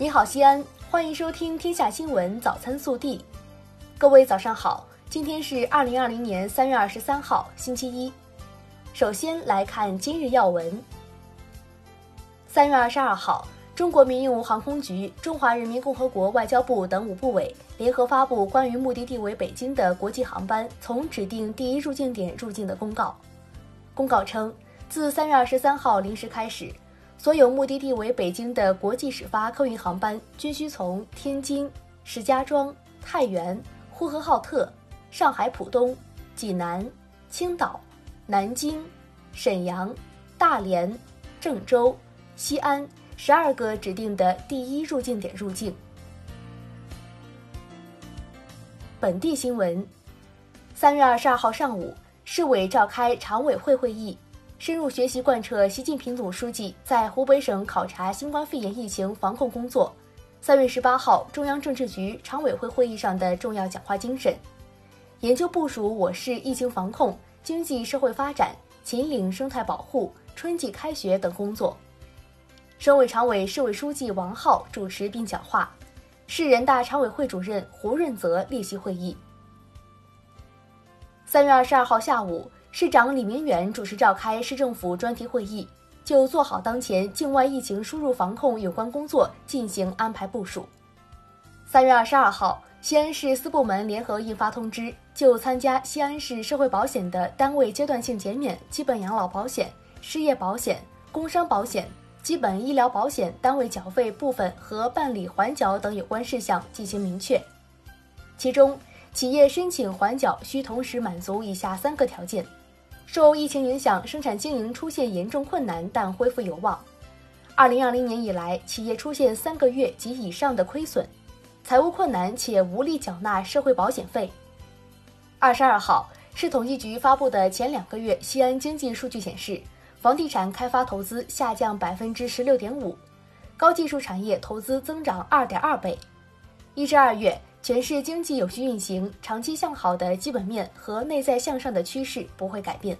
你好，西安，欢迎收听《天下新闻早餐速递》。各位早上好，今天是二零二零年三月二十三号，星期一。首先来看今日要闻。三月二十二号，中国民用航空局、中华人民共和国外交部等五部委联合发布关于目的地为北京的国际航班从指定第一入境点入境的公告。公告称，自三月二十三号零时开始。所有目的地为北京的国际始发客运航班均需从天津、石家庄、太原、呼和浩特、上海浦东、济南、青岛、南京、沈阳、大连、郑州、西安十二个指定的第一入境点入境。本地新闻：三月二十二号上午，市委召开常委会会议。深入学习贯彻习近平总书记在湖北省考察新冠肺炎疫情防控工作，三月十八号中央政治局常委会会议上的重要讲话精神，研究部署我市疫情防控、经济社会发展、秦岭生态保护、春季开学等工作。省委常委、市委书记王浩主持并讲话，市人大常委会主任胡润泽列席会议。三月二十二号下午。市长李明远主持召开市政府专题会议，就做好当前境外疫情输入防控有关工作进行安排部署。三月二十二号，西安市四部门联合印发通知，就参加西安市社会保险的单位阶段性减免基本养老保险、失业保险、工伤保险、基本医疗保险单位缴费部分和办理缓缴等有关事项进行明确。其中，企业申请缓缴需同时满足以下三个条件。受疫情影响，生产经营出现严重困难，但恢复有望。二零二零年以来，企业出现三个月及以上的亏损，财务困难且无力缴纳社会保险费。二十二号，市统计局发布的前两个月西安经济数据显示，房地产开发投资下降百分之十六点五，高技术产业投资增长二点二倍。一至二月。全市经济有序运行、长期向好的基本面和内在向上的趋势不会改变。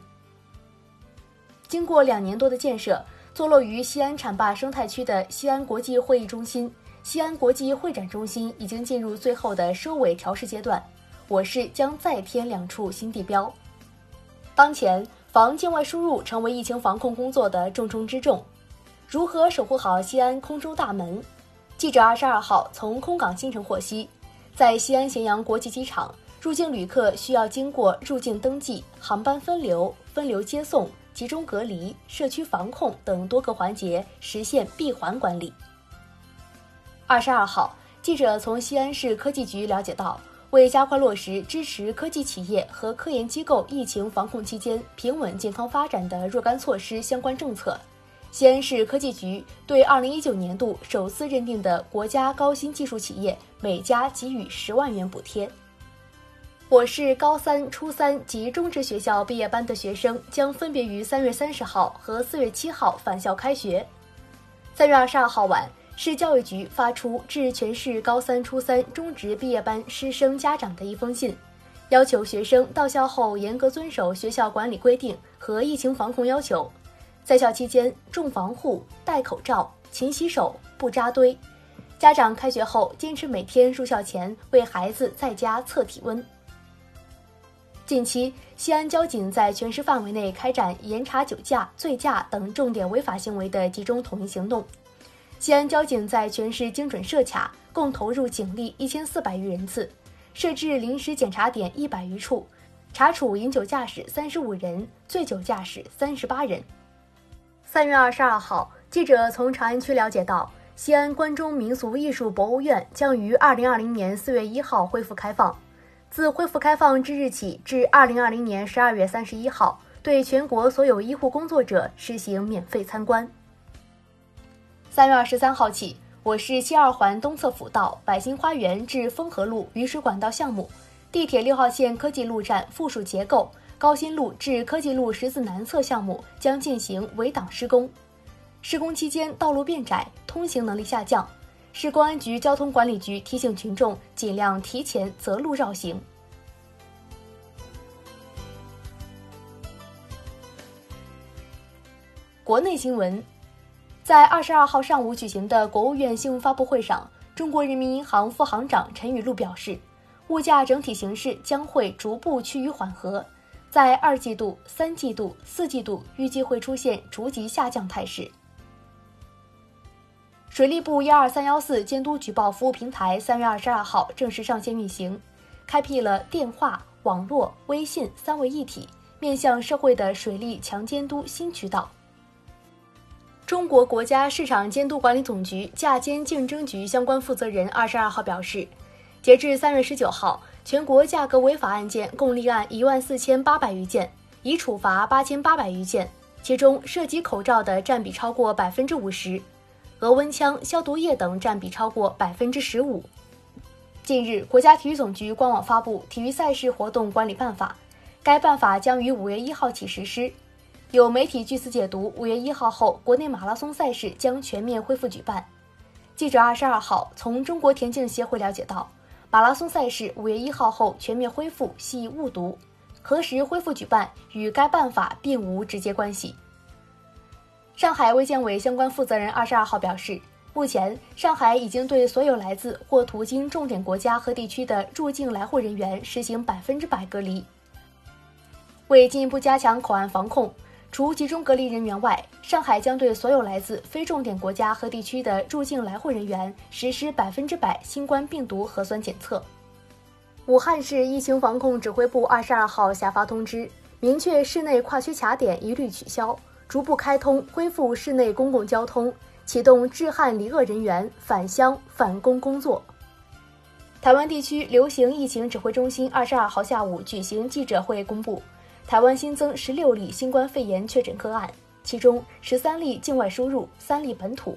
经过两年多的建设，坐落于西安浐灞生态区的西安国际会议中心、西安国际会展中心已经进入最后的收尾调试阶段。我市将再添两处新地标。当前，防境外输入成为疫情防控工作的重中之重。如何守护好西安空中大门？记者二十二号从空港新城获悉。在西安咸阳国际机场，入境旅客需要经过入境登记、航班分流、分流接送、集中隔离、社区防控等多个环节，实现闭环管理。二十二号，记者从西安市科技局了解到，为加快落实支持科技企业和科研机构疫情防控期间平稳健康发展的若干措施相关政策。西安市科技局对二零一九年度首次认定的国家高新技术企业每家给予十万元补贴。我市高三、初三及中职学校毕业班的学生将分别于三月三十号和四月七号返校开学。三月二十二号晚，市教育局发出致全市高三、初三、中职毕业班师生家长的一封信，要求学生到校后严格遵守学校管理规定和疫情防控要求。在校期间重防护、戴口罩、勤洗手、不扎堆。家长开学后坚持每天入校前为孩子在家测体温。近期，西安交警在全市范围内开展严查酒驾、醉驾等重点违法行为的集中统一行动。西安交警在全市精准设卡，共投入警力一千四百余人次，设置临时检查点一百余处，查处饮酒驾驶三十五人，醉酒驾驶三十八人。三月二十二号，记者从长安区了解到，西安关中民俗艺术博物院将于二零二零年四月一号恢复开放。自恢复开放之日起至二零二零年十二月三十一号，对全国所有医护工作者实行免费参观。三月二十三号起，我市西二环东侧辅道百兴花园至丰河路雨水管道项目，地铁六号线科技路站附属结构。高新路至科技路十字南侧项目将进行围挡施工，施工期间道路变窄，通行能力下降。市公安局交通管理局提醒群众尽量提前择路绕行。国内新闻，在二十二号上午举行的国务院新闻发布会上，中国人民银行副行长陈雨露表示，物价整体形势将会逐步趋于缓和，在二季度、三季度、四季度预计会出现逐级下降态势。水利部幺二三幺四监督举报服务平台三月二十二号正式上线运行，开辟了电话、网络、微信三位一体，面向社会的水利强监督新渠道。中国国家市场监督管理总局价监竞争局相关负责人二十二号表示，截至三月十九号，全国价格违法案件共立案一万四千八百余件，已处罚八千八百余件，其中涉及口罩的占比超过百分之五十。额温枪、消毒液等占比超过百分之十五。近日，国家体育总局官网发布《体育赛事活动管理办法》，该办法将于五月一号起实施。有媒体据此解读，五月一号后，国内马拉松赛事将全面恢复举办。记者二十二号从中国田径协会了解到，马拉松赛事五月一号后全面恢复系误读，何时恢复举办与该办法并无直接关系。上海卫健委相关负责人二十二号表示，目前上海已经对所有来自或途经重点国家和地区的入境来沪人员实行百分之百隔离。为进一步加强口岸防控，除集中隔离人员外，上海将对所有来自非重点国家和地区的入境来沪人员实施百分之百新冠病毒核酸检测。武汉市疫情防控指挥部二十二号下发通知，明确市内跨区卡点一律取消。逐步开通，恢复市内公共交通，启动治汉离鄂人员返乡返工工作。台湾地区流行疫情指挥中心二十二号下午举行记者会，公布台湾新增十六例新冠肺炎确诊个案，其中十三例境外输入，三例本土。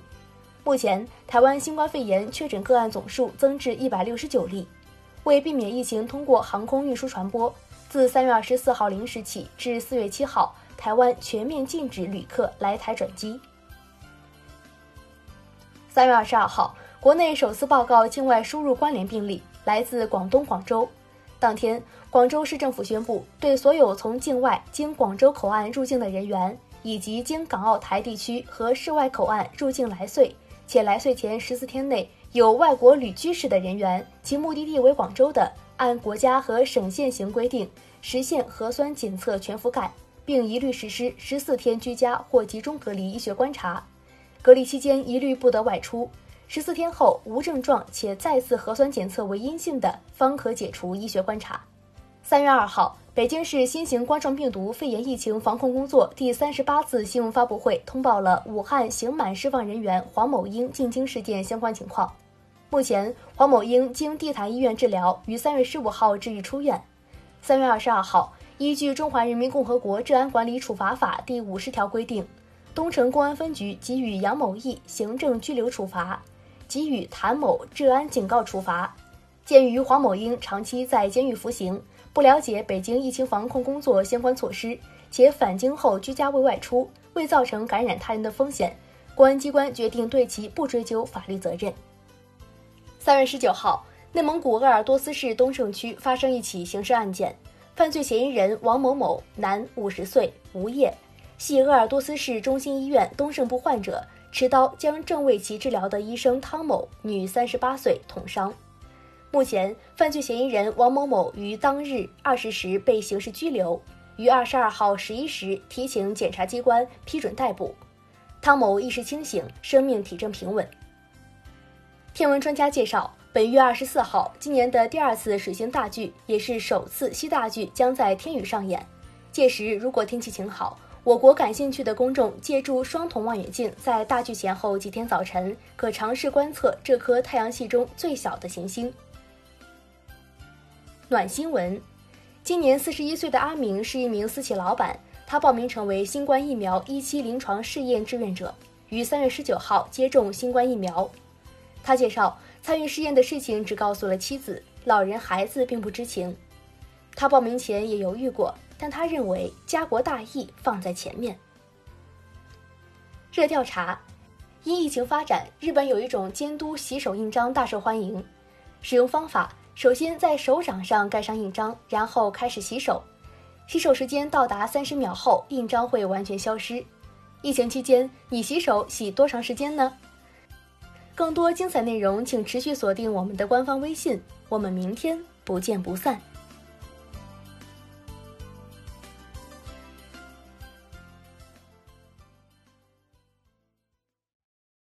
目前，台湾新冠肺炎确诊个案总数增至一百六十九例。为避免疫情通过航空运输传播，自三月二十四号零时起至四月七号。台湾全面禁止旅客来台转机。三月二十二号，国内首次报告境外输入关联病例，来自广东广州。当天，广州市政府宣布，对所有从境外经广州口岸入境的人员，以及经港澳台地区和市外口岸入境来穗，且来穗前十四天内有外国旅居史的人员，其目的地为广州的，按国家和省县行规定，实现核酸检测全覆盖。并一律实施十四天居家或集中隔离医学观察，隔离期间一律不得外出。十四天后无症状且再次核酸检测为阴性的，方可解除医学观察。三月二号，北京市新型冠状病毒肺炎疫情防控工作第三十八次新闻发布会通报了武汉刑满释放人员黄某英进京事件相关情况。目前，黄某英经地坛医院治疗，于三月十五号治愈出院。三月二十二号。依据《中华人民共和国治安管理处罚法》第五十条规定，东城公安分局给予杨某义行政拘留处罚，给予谭某治安警告处罚。鉴于黄某英长期在监狱服刑，不了解北京疫情防控工作相关措施，且返京后居家未外出，未造成感染他人的风险，公安机关决定对其不追究法律责任。三月十九号，内蒙古鄂尔多斯市东胜区发生一起刑事案件。犯罪嫌疑人王某某，男，五十岁，无业，系鄂尔多斯市中心医院东胜部患者，持刀将正为其治疗的医生汤某，女，三十八岁，捅伤。目前，犯罪嫌疑人王某某于当日二十时被刑事拘留，于二十二号十一时提请检察机关批准逮捕。汤某意识清醒，生命体征平稳。天文专家介绍。本月二十四号，今年的第二次水星大距，也是首次西大距，将在天宇上演。届时，如果天气晴好，我国感兴趣的公众借助双筒望远镜，在大距前后几天早晨，可尝试观测这颗太阳系中最小的行星。暖新闻：今年四十一岁的阿明是一名私企老板，他报名成为新冠疫苗一期临床试验志愿者，于三月十九号接种新冠疫苗。他介绍。参与试验的事情只告诉了妻子，老人孩子并不知情。他报名前也犹豫过，但他认为家国大义放在前面。热调查：因疫情发展，日本有一种监督洗手印章大受欢迎。使用方法：首先在手掌上盖上印章，然后开始洗手。洗手时间到达三十秒后，印章会完全消失。疫情期间，你洗手洗多长时间呢？更多精彩内容，请持续锁定我们的官方微信。我们明天不见不散。